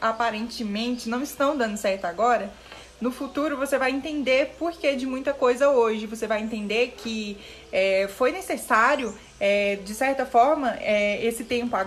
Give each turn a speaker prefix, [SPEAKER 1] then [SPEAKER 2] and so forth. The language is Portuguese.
[SPEAKER 1] aparentemente não estão dando certo agora, no futuro você vai entender por que de muita coisa hoje. Você vai entender que é, foi necessário, é, de certa forma, é, esse tempo agora